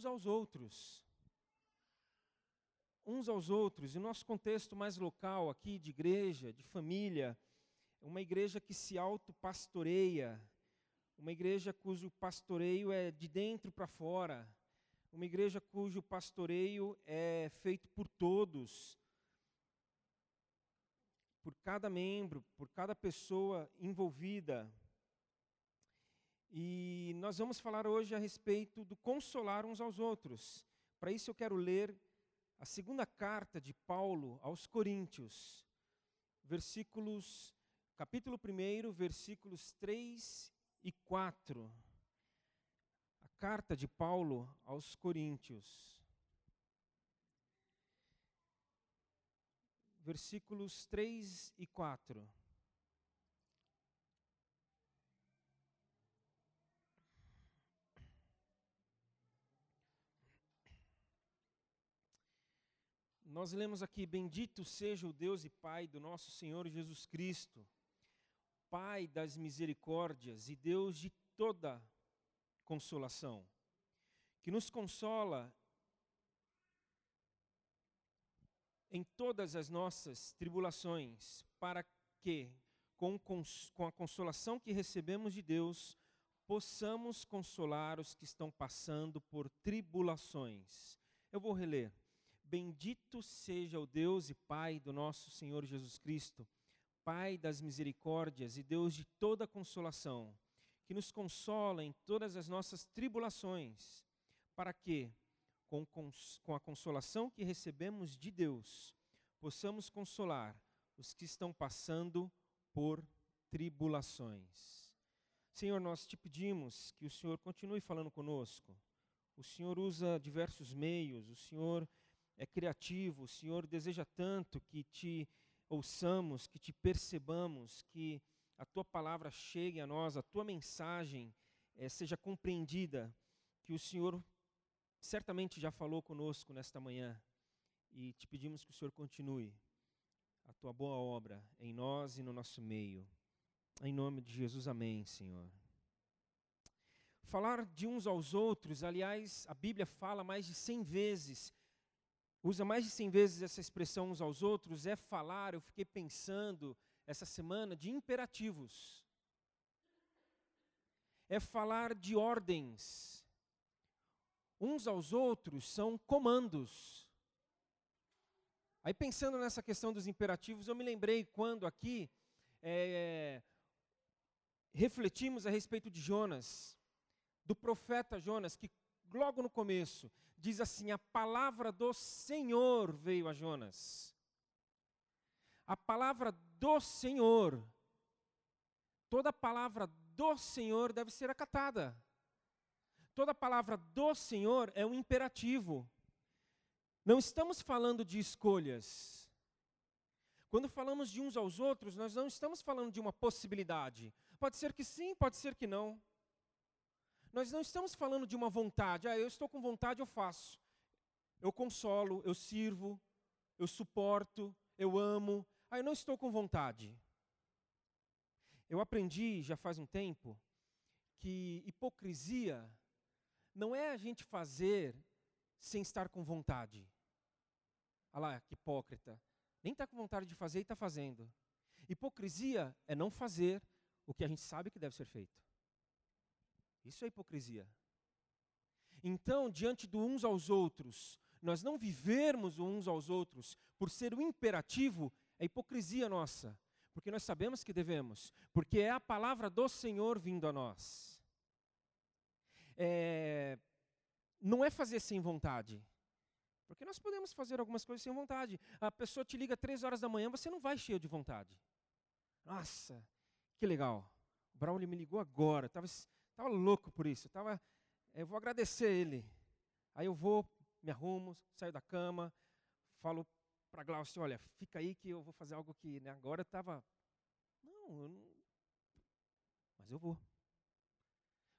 uns aos outros. Uns aos outros. E o nosso contexto mais local aqui, de igreja, de família, uma igreja que se autopastoreia, uma igreja cujo pastoreio é de dentro para fora, uma igreja cujo pastoreio é feito por todos, por cada membro, por cada pessoa envolvida. E nós vamos falar hoje a respeito do consolar uns aos outros. Para isso eu quero ler a segunda carta de Paulo aos Coríntios, versículos, capítulo 1, versículos 3 e 4. A carta de Paulo aos Coríntios. Versículos 3 e 4. Nós lemos aqui: Bendito seja o Deus e Pai do nosso Senhor Jesus Cristo, Pai das misericórdias e Deus de toda consolação, que nos consola em todas as nossas tribulações, para que, com, com a consolação que recebemos de Deus, possamos consolar os que estão passando por tribulações. Eu vou reler. Bendito seja o Deus e Pai do nosso Senhor Jesus Cristo, Pai das misericórdias e Deus de toda consolação, que nos consola em todas as nossas tribulações, para que, com, com a consolação que recebemos de Deus, possamos consolar os que estão passando por tribulações. Senhor, nós te pedimos que o Senhor continue falando conosco. O Senhor usa diversos meios, o Senhor é criativo, o Senhor deseja tanto que te ouçamos, que te percebamos, que a tua palavra chegue a nós, a tua mensagem é, seja compreendida, que o Senhor certamente já falou conosco nesta manhã e te pedimos que o Senhor continue a tua boa obra em nós e no nosso meio. Em nome de Jesus, amém, Senhor. Falar de uns aos outros, aliás, a Bíblia fala mais de cem vezes usa mais de 100 vezes essa expressão uns aos outros, é falar, eu fiquei pensando essa semana, de imperativos. É falar de ordens. Uns aos outros são comandos. Aí pensando nessa questão dos imperativos, eu me lembrei quando aqui é, refletimos a respeito de Jonas, do profeta Jonas, que logo no começo diz assim: A palavra do Senhor veio a Jonas. A palavra do Senhor, toda palavra do Senhor deve ser acatada. Toda palavra do Senhor é um imperativo. Não estamos falando de escolhas. Quando falamos de uns aos outros, nós não estamos falando de uma possibilidade. Pode ser que sim, pode ser que não. Nós não estamos falando de uma vontade, ah, eu estou com vontade, eu faço. Eu consolo, eu sirvo, eu suporto, eu amo. Ah, eu não estou com vontade. Eu aprendi já faz um tempo que hipocrisia não é a gente fazer sem estar com vontade. Olha lá, que hipócrita. Nem está com vontade de fazer e está fazendo. Hipocrisia é não fazer o que a gente sabe que deve ser feito. Isso é hipocrisia. Então, diante do uns aos outros, nós não vivermos uns aos outros por ser o imperativo, é hipocrisia nossa. Porque nós sabemos que devemos, porque é a palavra do Senhor vindo a nós. É, não é fazer sem vontade. Porque nós podemos fazer algumas coisas sem vontade. A pessoa te liga três horas da manhã, você não vai cheio de vontade. Nossa, que legal. O Braulio me ligou agora. Estava Estava louco por isso. Tava, eu vou agradecer ele. Aí eu vou, me arrumo, saio da cama, falo para Glaucio, olha, fica aí que eu vou fazer algo que né, agora estava... Não, eu não... Mas eu vou.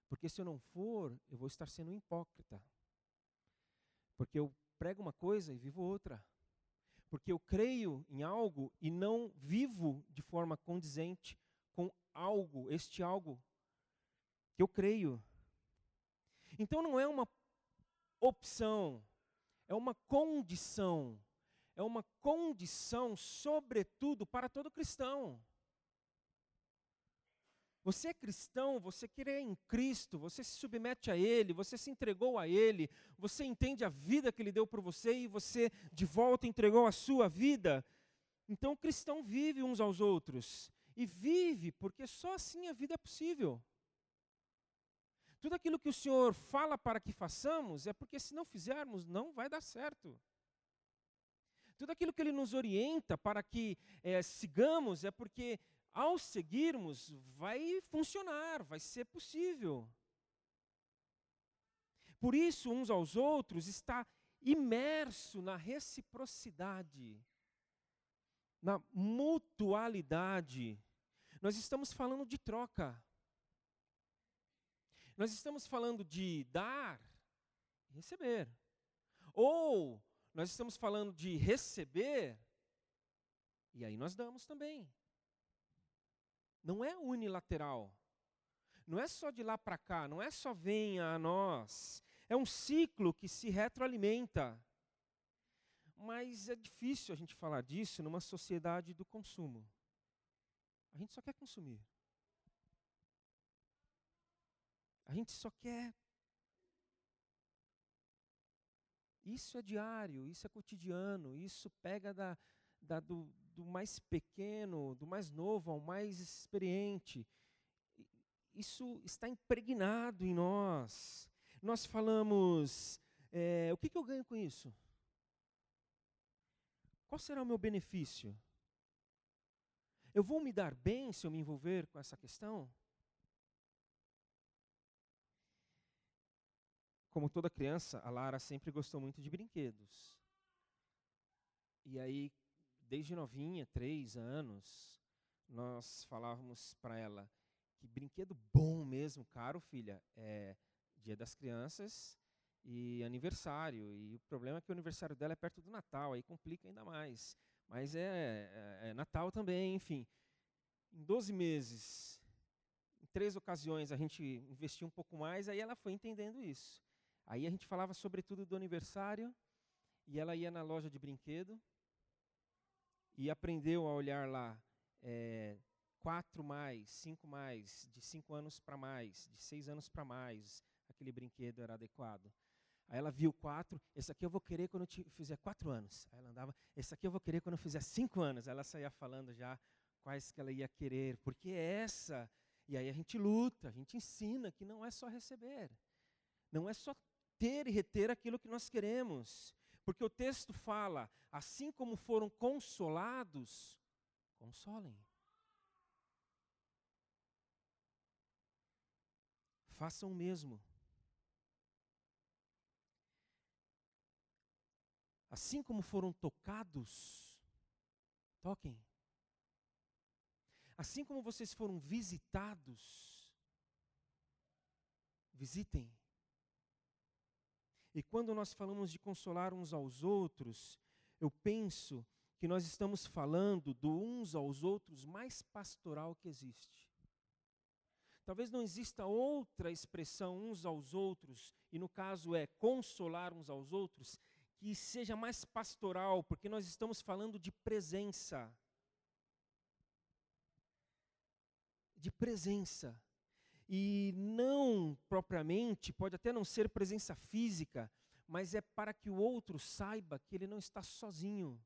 Porque se eu não for, eu vou estar sendo hipócrita. Porque eu prego uma coisa e vivo outra. Porque eu creio em algo e não vivo de forma condizente com algo, este algo que eu creio. Então não é uma opção, é uma condição, é uma condição, sobretudo, para todo cristão. Você é cristão, você crê em Cristo, você se submete a Ele, você se entregou a Ele, você entende a vida que Ele deu por você e você de volta entregou a sua vida. Então o cristão vive uns aos outros. E vive porque só assim a vida é possível. Tudo aquilo que o Senhor fala para que façamos é porque se não fizermos, não vai dar certo. Tudo aquilo que Ele nos orienta para que é, sigamos é porque ao seguirmos, vai funcionar, vai ser possível. Por isso, uns aos outros, está imerso na reciprocidade, na mutualidade. Nós estamos falando de troca. Nós estamos falando de dar e receber. Ou nós estamos falando de receber e aí nós damos também não é unilateral. Não é só de lá para cá, não é só venha a nós. É um ciclo que se retroalimenta. Mas é difícil a gente falar disso numa sociedade do consumo. A gente só quer consumir. A gente só quer. Isso é diário, isso é cotidiano, isso pega da, da, do, do mais pequeno, do mais novo ao mais experiente. Isso está impregnado em nós. Nós falamos, é, o que, que eu ganho com isso? Qual será o meu benefício? Eu vou me dar bem se eu me envolver com essa questão? Como toda criança, a Lara sempre gostou muito de brinquedos. E aí, desde novinha, três anos, nós falávamos para ela que brinquedo bom mesmo, caro, filha, é Dia das Crianças e aniversário. E o problema é que o aniversário dela é perto do Natal, aí complica ainda mais. Mas é, é, é Natal também, enfim. Em 12 meses, em três ocasiões, a gente investiu um pouco mais, aí ela foi entendendo isso. Aí a gente falava sobretudo do aniversário, e ela ia na loja de brinquedo, e aprendeu a olhar lá é, quatro mais, cinco mais, de cinco anos para mais, de seis anos para mais, aquele brinquedo era adequado. Aí ela viu quatro, esse aqui eu vou querer quando eu fizer quatro anos. Aí ela andava, esse aqui eu vou querer quando eu fizer cinco anos. Aí ela saía falando já quais que ela ia querer, porque essa. E aí a gente luta, a gente ensina que não é só receber, não é só ter e reter aquilo que nós queremos. Porque o texto fala: assim como foram consolados, consolem. Façam o mesmo. Assim como foram tocados, toquem. Assim como vocês foram visitados, visitem. E quando nós falamos de consolar uns aos outros, eu penso que nós estamos falando do uns aos outros mais pastoral que existe. Talvez não exista outra expressão uns aos outros, e no caso é consolar uns aos outros, que seja mais pastoral, porque nós estamos falando de presença. De presença e não propriamente, pode até não ser presença física, mas é para que o outro saiba que ele não está sozinho.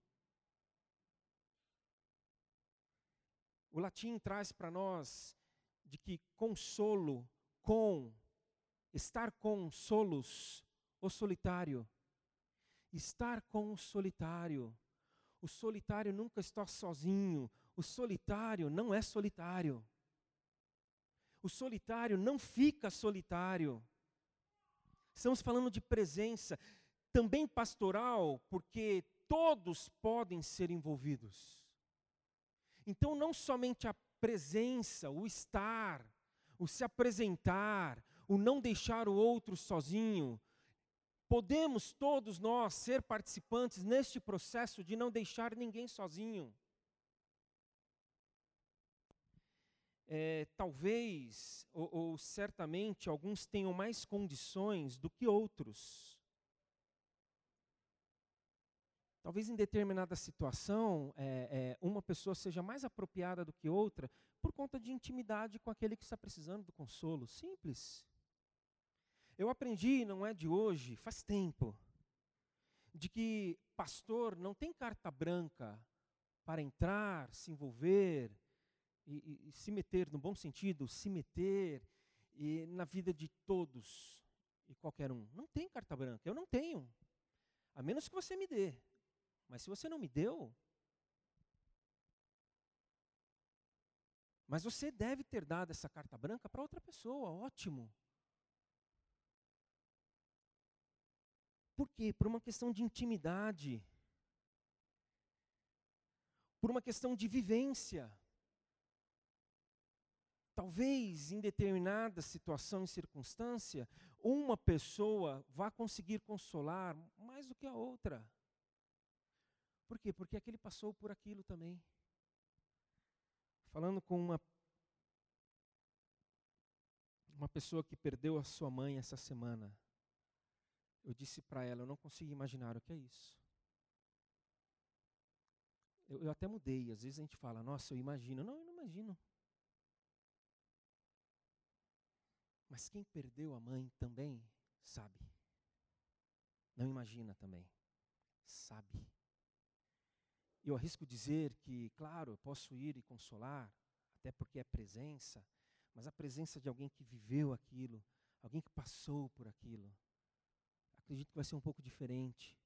O latim traz para nós de que consolo, com, estar com solos, o solitário. Estar com o solitário. O solitário nunca está sozinho. O solitário não é solitário. O solitário não fica solitário. Estamos falando de presença, também pastoral, porque todos podem ser envolvidos. Então, não somente a presença, o estar, o se apresentar, o não deixar o outro sozinho, podemos todos nós ser participantes neste processo de não deixar ninguém sozinho. É, talvez, ou, ou certamente, alguns tenham mais condições do que outros. Talvez em determinada situação, é, é, uma pessoa seja mais apropriada do que outra por conta de intimidade com aquele que está precisando do consolo. Simples. Eu aprendi, não é de hoje, faz tempo, de que pastor não tem carta branca para entrar, se envolver e, e, se meter, no bom sentido, se meter e, na vida de todos e qualquer um. Não tem carta branca, eu não tenho. A menos que você me dê. Mas se você não me deu, mas você deve ter dado essa carta branca para outra pessoa, ótimo. Por quê? Por uma questão de intimidade. Por uma questão de vivência. Talvez em determinada situação e circunstância, uma pessoa vá conseguir consolar mais do que a outra. Por quê? Porque aquele passou por aquilo também. Falando com uma uma pessoa que perdeu a sua mãe essa semana, eu disse para ela, eu não consigo imaginar o que é isso. Eu, eu, até mudei, às vezes a gente fala, nossa, eu imagino. Não, eu não imagino. Mas quem perdeu a mãe também sabe. Não imagina também. Sabe. Eu arrisco dizer que, claro, posso ir e consolar, até porque é presença, mas a presença de alguém que viveu aquilo, alguém que passou por aquilo, acredito que vai ser um pouco diferente.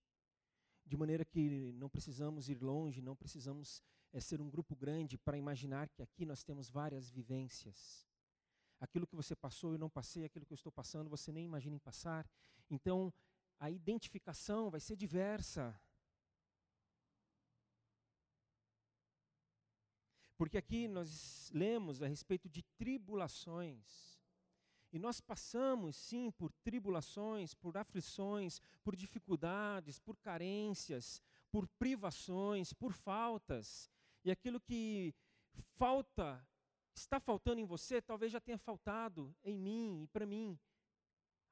De maneira que não precisamos ir longe, não precisamos é, ser um grupo grande para imaginar que aqui nós temos várias vivências. Aquilo que você passou eu não passei, aquilo que eu estou passando você nem imagina em passar. Então, a identificação vai ser diversa. Porque aqui nós lemos a respeito de tribulações. E nós passamos, sim, por tribulações, por aflições, por dificuldades, por carências, por privações, por faltas. E aquilo que falta, está faltando em você, talvez já tenha faltado em mim e para mim.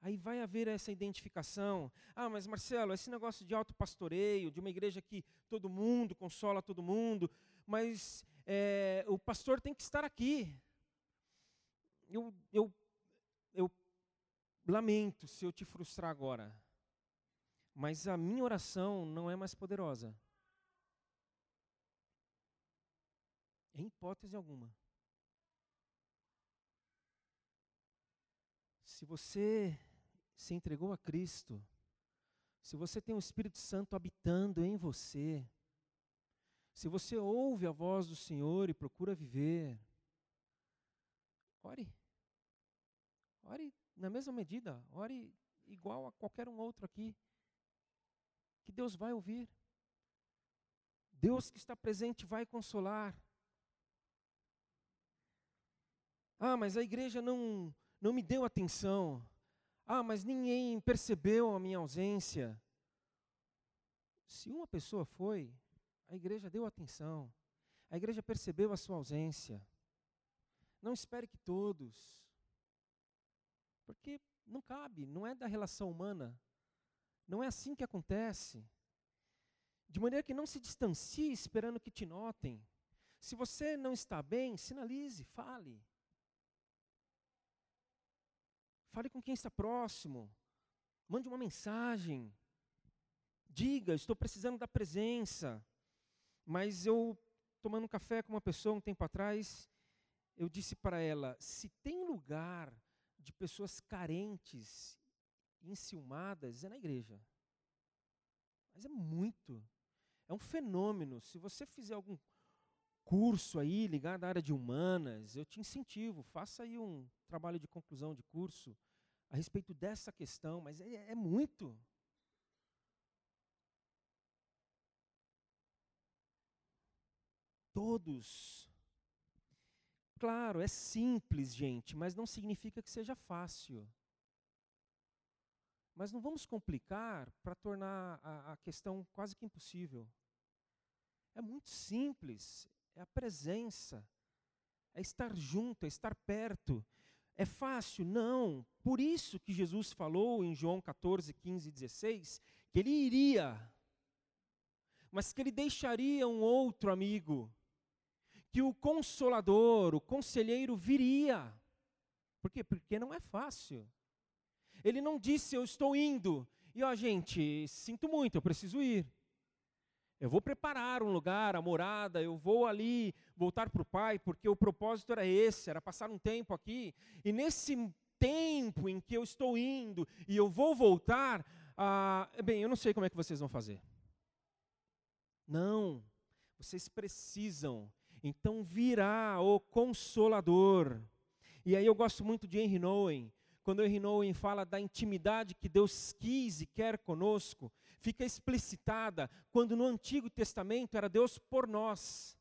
Aí vai haver essa identificação. Ah, mas Marcelo, esse negócio de autopastoreio, de uma igreja que todo mundo consola todo mundo, mas é, o pastor tem que estar aqui. Eu, eu, eu lamento se eu te frustrar agora, mas a minha oração não é mais poderosa. Em hipótese alguma. Se você se entregou a Cristo, se você tem o Espírito Santo habitando em você, se você ouve a voz do Senhor e procura viver, ore. Ore na mesma medida, ore igual a qualquer um outro aqui. Que Deus vai ouvir. Deus que está presente vai consolar. Ah, mas a igreja não, não me deu atenção. Ah, mas ninguém percebeu a minha ausência. Se uma pessoa foi, a igreja deu atenção. A igreja percebeu a sua ausência. Não espere que todos. Porque não cabe, não é da relação humana. Não é assim que acontece. De maneira que não se distancie esperando que te notem. Se você não está bem, sinalize, fale. Fale com quem está próximo. Mande uma mensagem. Diga, estou precisando da presença. Mas eu, tomando um café com uma pessoa um tempo atrás, eu disse para ela: se tem lugar de pessoas carentes, enciumadas, é na igreja. Mas é muito. É um fenômeno. Se você fizer algum curso aí ligado à área de humanas, eu te incentivo, faça aí um trabalho de conclusão de curso a respeito dessa questão, mas é, é muito. todos. Claro, é simples, gente, mas não significa que seja fácil. Mas não vamos complicar para tornar a, a, questão quase que impossível. É muito simples, é a presença, é estar junto, é estar perto. É fácil? Não. Por isso que Jesus falou em João 14, 15 e 16 que ele iria mas que ele deixaria um outro amigo, que o consolador, o conselheiro viria. Por quê? Porque não é fácil. Ele não disse, eu estou indo. E ó, gente, sinto muito, eu preciso ir. Eu vou preparar um lugar, a morada, eu vou ali voltar para o Pai, porque o propósito era esse, era passar um tempo aqui. E nesse tempo em que eu estou indo e eu vou voltar, ah, bem, eu não sei como é que vocês vão fazer. Não, vocês precisam. Então virá o Consolador. E aí eu gosto muito de Henry Nouwen, quando Henry Nouwen fala da intimidade que Deus quis e quer conosco, fica explicitada quando no Antigo Testamento era Deus por nós.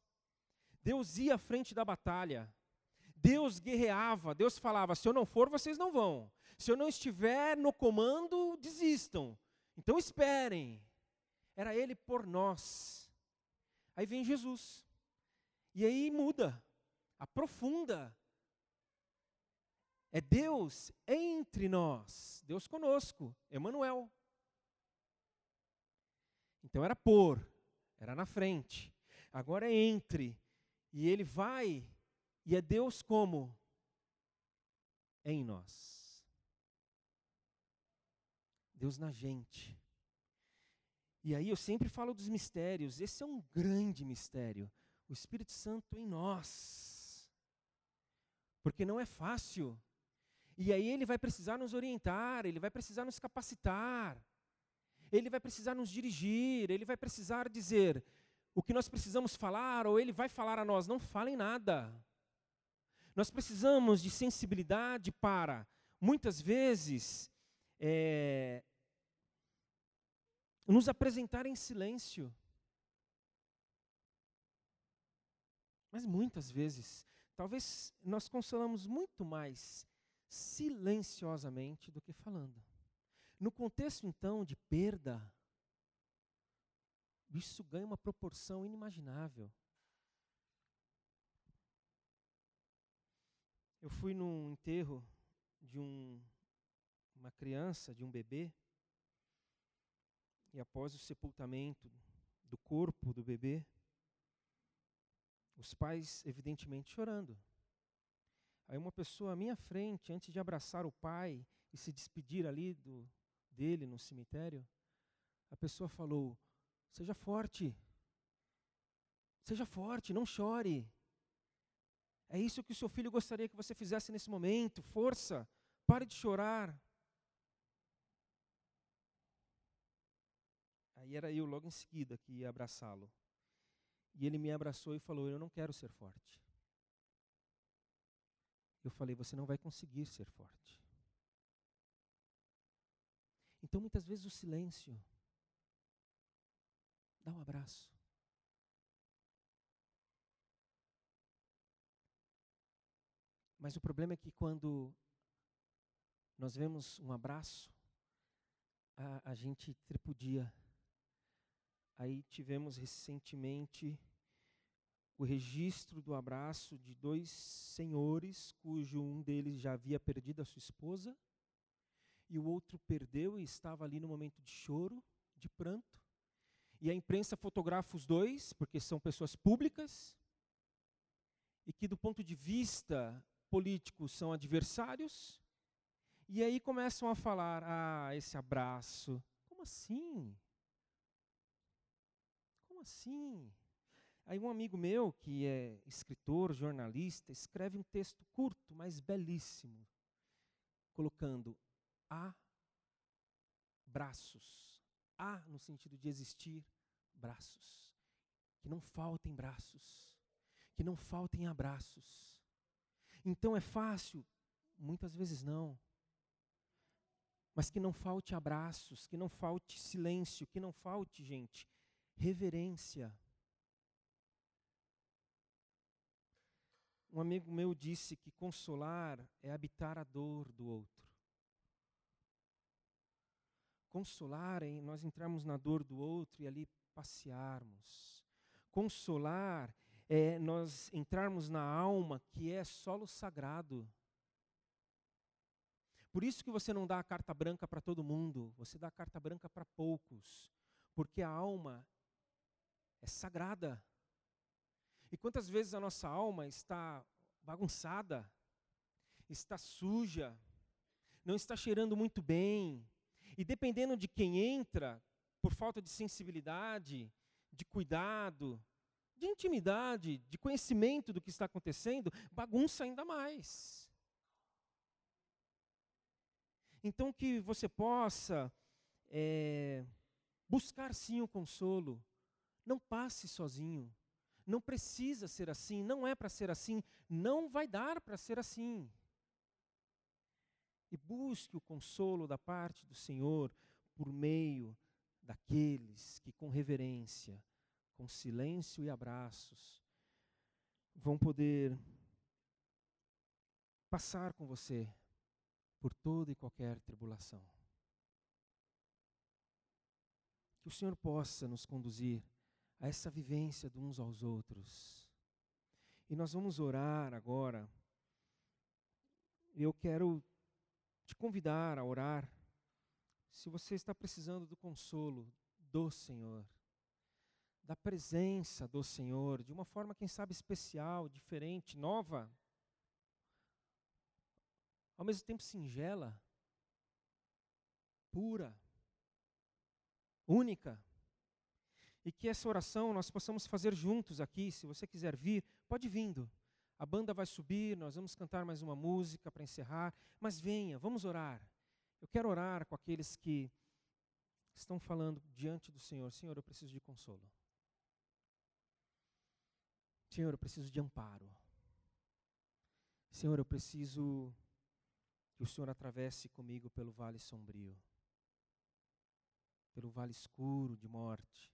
Deus ia à frente da batalha. Deus guerreava, Deus falava: se eu não for, vocês não vão. Se eu não estiver no comando, desistam. Então esperem. Era Ele por nós. Aí vem Jesus. E aí muda, aprofunda é Deus entre nós, Deus conosco, Emanuel. Então era por, era na frente. Agora é entre. E ele vai e é Deus como em nós. Deus na gente. E aí eu sempre falo dos mistérios. Esse é um grande mistério. O Espírito Santo em nós. Porque não é fácil e aí ele vai precisar nos orientar, ele vai precisar nos capacitar, ele vai precisar nos dirigir, ele vai precisar dizer o que nós precisamos falar, ou ele vai falar a nós: não falem nada. Nós precisamos de sensibilidade para, muitas vezes, é, nos apresentar em silêncio. Mas muitas vezes, talvez nós consolamos muito mais silenciosamente do que falando. No contexto, então, de perda, isso ganha uma proporção inimaginável. Eu fui num enterro de um, uma criança, de um bebê, e após o sepultamento do corpo do bebê, os pais, evidentemente, chorando. Aí uma pessoa à minha frente, antes de abraçar o pai e se despedir ali do, dele no cemitério, a pessoa falou: Seja forte, seja forte, não chore. É isso que o seu filho gostaria que você fizesse nesse momento. Força, pare de chorar. Aí era eu logo em seguida que ia abraçá-lo. E ele me abraçou e falou: Eu não quero ser forte eu falei: você não vai conseguir ser forte. Então, muitas vezes, o silêncio dá um abraço. Mas o problema é que quando nós vemos um abraço, a, a gente tripudia. Aí tivemos recentemente o registro do abraço de dois senhores, cujo um deles já havia perdido a sua esposa, e o outro perdeu e estava ali no momento de choro, de pranto. E a imprensa fotografa os dois, porque são pessoas públicas, e que, do ponto de vista político, são adversários. E aí começam a falar: ah, esse abraço. Como assim? Como assim? Aí um amigo meu, que é escritor, jornalista, escreve um texto curto, mas belíssimo, colocando há braços. Há no sentido de existir braços. Que não faltem braços. Que não faltem abraços. Então é fácil? Muitas vezes não. Mas que não falte abraços, que não falte silêncio, que não falte, gente, reverência Um amigo meu disse que consolar é habitar a dor do outro. Consolar é nós entrarmos na dor do outro e ali passearmos. Consolar é nós entrarmos na alma que é solo sagrado. Por isso que você não dá a carta branca para todo mundo, você dá a carta branca para poucos, porque a alma é sagrada. E quantas vezes a nossa alma está bagunçada, está suja, não está cheirando muito bem, e dependendo de quem entra, por falta de sensibilidade, de cuidado, de intimidade, de conhecimento do que está acontecendo, bagunça ainda mais. Então, que você possa é, buscar sim o consolo, não passe sozinho. Não precisa ser assim, não é para ser assim, não vai dar para ser assim. E busque o consolo da parte do Senhor por meio daqueles que, com reverência, com silêncio e abraços, vão poder passar com você por toda e qualquer tribulação. Que o Senhor possa nos conduzir a essa vivência de uns aos outros. E nós vamos orar agora. Eu quero te convidar a orar. Se você está precisando do consolo do Senhor, da presença do Senhor, de uma forma, quem sabe, especial, diferente, nova, ao mesmo tempo singela, pura, única. E que essa oração nós possamos fazer juntos aqui. Se você quiser vir, pode vindo. A banda vai subir, nós vamos cantar mais uma música para encerrar, mas venha, vamos orar. Eu quero orar com aqueles que estão falando diante do Senhor: Senhor, eu preciso de consolo. Senhor, eu preciso de amparo. Senhor, eu preciso que o Senhor atravesse comigo pelo vale sombrio, pelo vale escuro de morte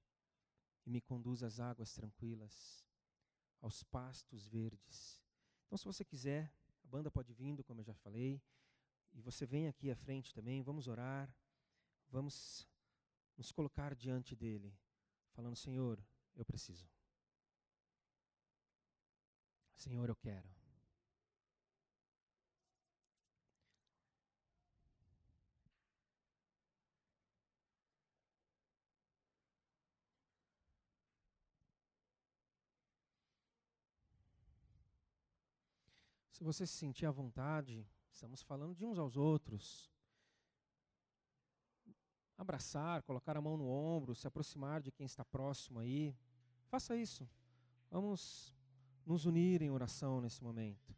e me conduz às águas tranquilas, aos pastos verdes. Então, se você quiser, a banda pode vir, como eu já falei, e você vem aqui à frente também, vamos orar, vamos nos colocar diante dele, falando: Senhor, eu preciso. Senhor, eu quero. Se você se sentir à vontade, estamos falando de uns aos outros. Abraçar, colocar a mão no ombro, se aproximar de quem está próximo aí. Faça isso. Vamos nos unir em oração nesse momento.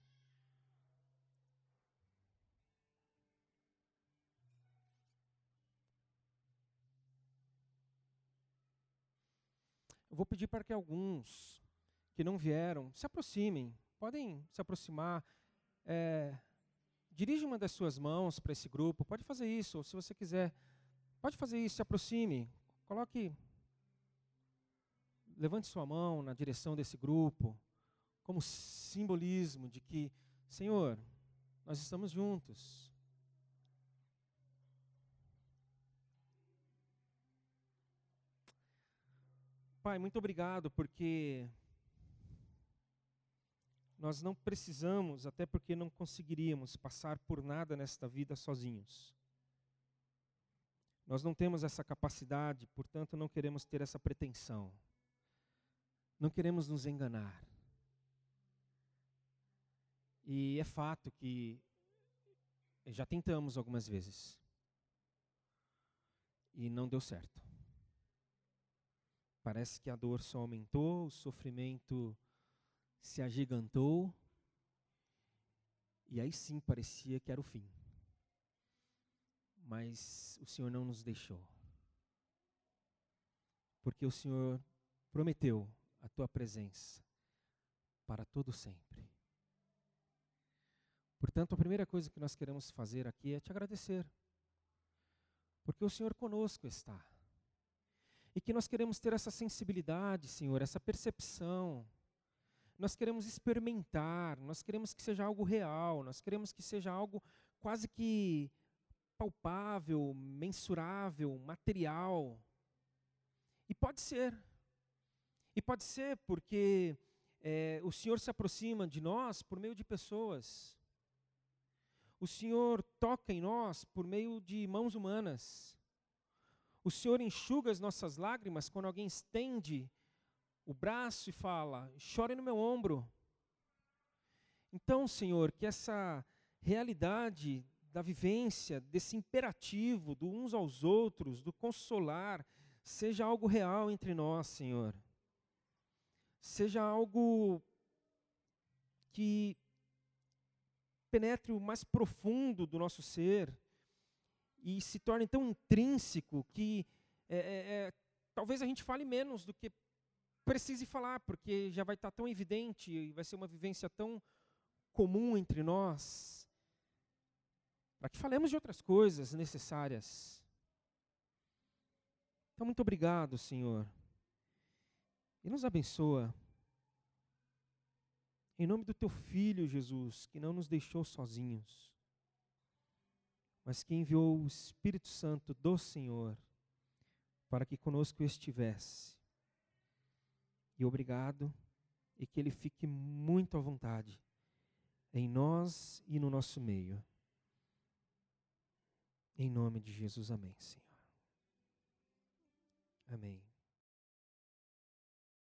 Eu vou pedir para que alguns que não vieram se aproximem podem se aproximar. É, dirige uma das suas mãos para esse grupo, pode fazer isso, ou se você quiser, pode fazer isso, se aproxime, coloque, levante sua mão na direção desse grupo, como simbolismo de que, Senhor, nós estamos juntos. Pai, muito obrigado porque nós não precisamos, até porque não conseguiríamos passar por nada nesta vida sozinhos. Nós não temos essa capacidade, portanto, não queremos ter essa pretensão. Não queremos nos enganar. E é fato que já tentamos algumas vezes. E não deu certo. Parece que a dor só aumentou, o sofrimento se agigantou, e aí sim parecia que era o fim. Mas o Senhor não nos deixou. Porque o Senhor prometeu a tua presença para todo sempre. Portanto, a primeira coisa que nós queremos fazer aqui é te agradecer. Porque o Senhor conosco está. E que nós queremos ter essa sensibilidade, Senhor, essa percepção nós queremos experimentar, nós queremos que seja algo real, nós queremos que seja algo quase que palpável, mensurável, material. E pode ser. E pode ser porque é, o Senhor se aproxima de nós por meio de pessoas. O Senhor toca em nós por meio de mãos humanas. O Senhor enxuga as nossas lágrimas quando alguém estende o braço e fala: chore no meu ombro. Então, Senhor, que essa realidade da vivência, desse imperativo do uns aos outros, do consolar, seja algo real entre nós, Senhor. Seja algo que penetre o mais profundo do nosso ser e se torne tão intrínseco que é, é, é talvez a gente fale menos do que precise falar, porque já vai estar tão evidente e vai ser uma vivência tão comum entre nós, para que falemos de outras coisas necessárias. Então, muito obrigado, Senhor. E nos abençoa. Em nome do teu filho, Jesus, que não nos deixou sozinhos, mas que enviou o Espírito Santo do Senhor para que conosco estivesse. E obrigado, e que ele fique muito à vontade em nós e no nosso meio. Em nome de Jesus, amém, Senhor. Amém.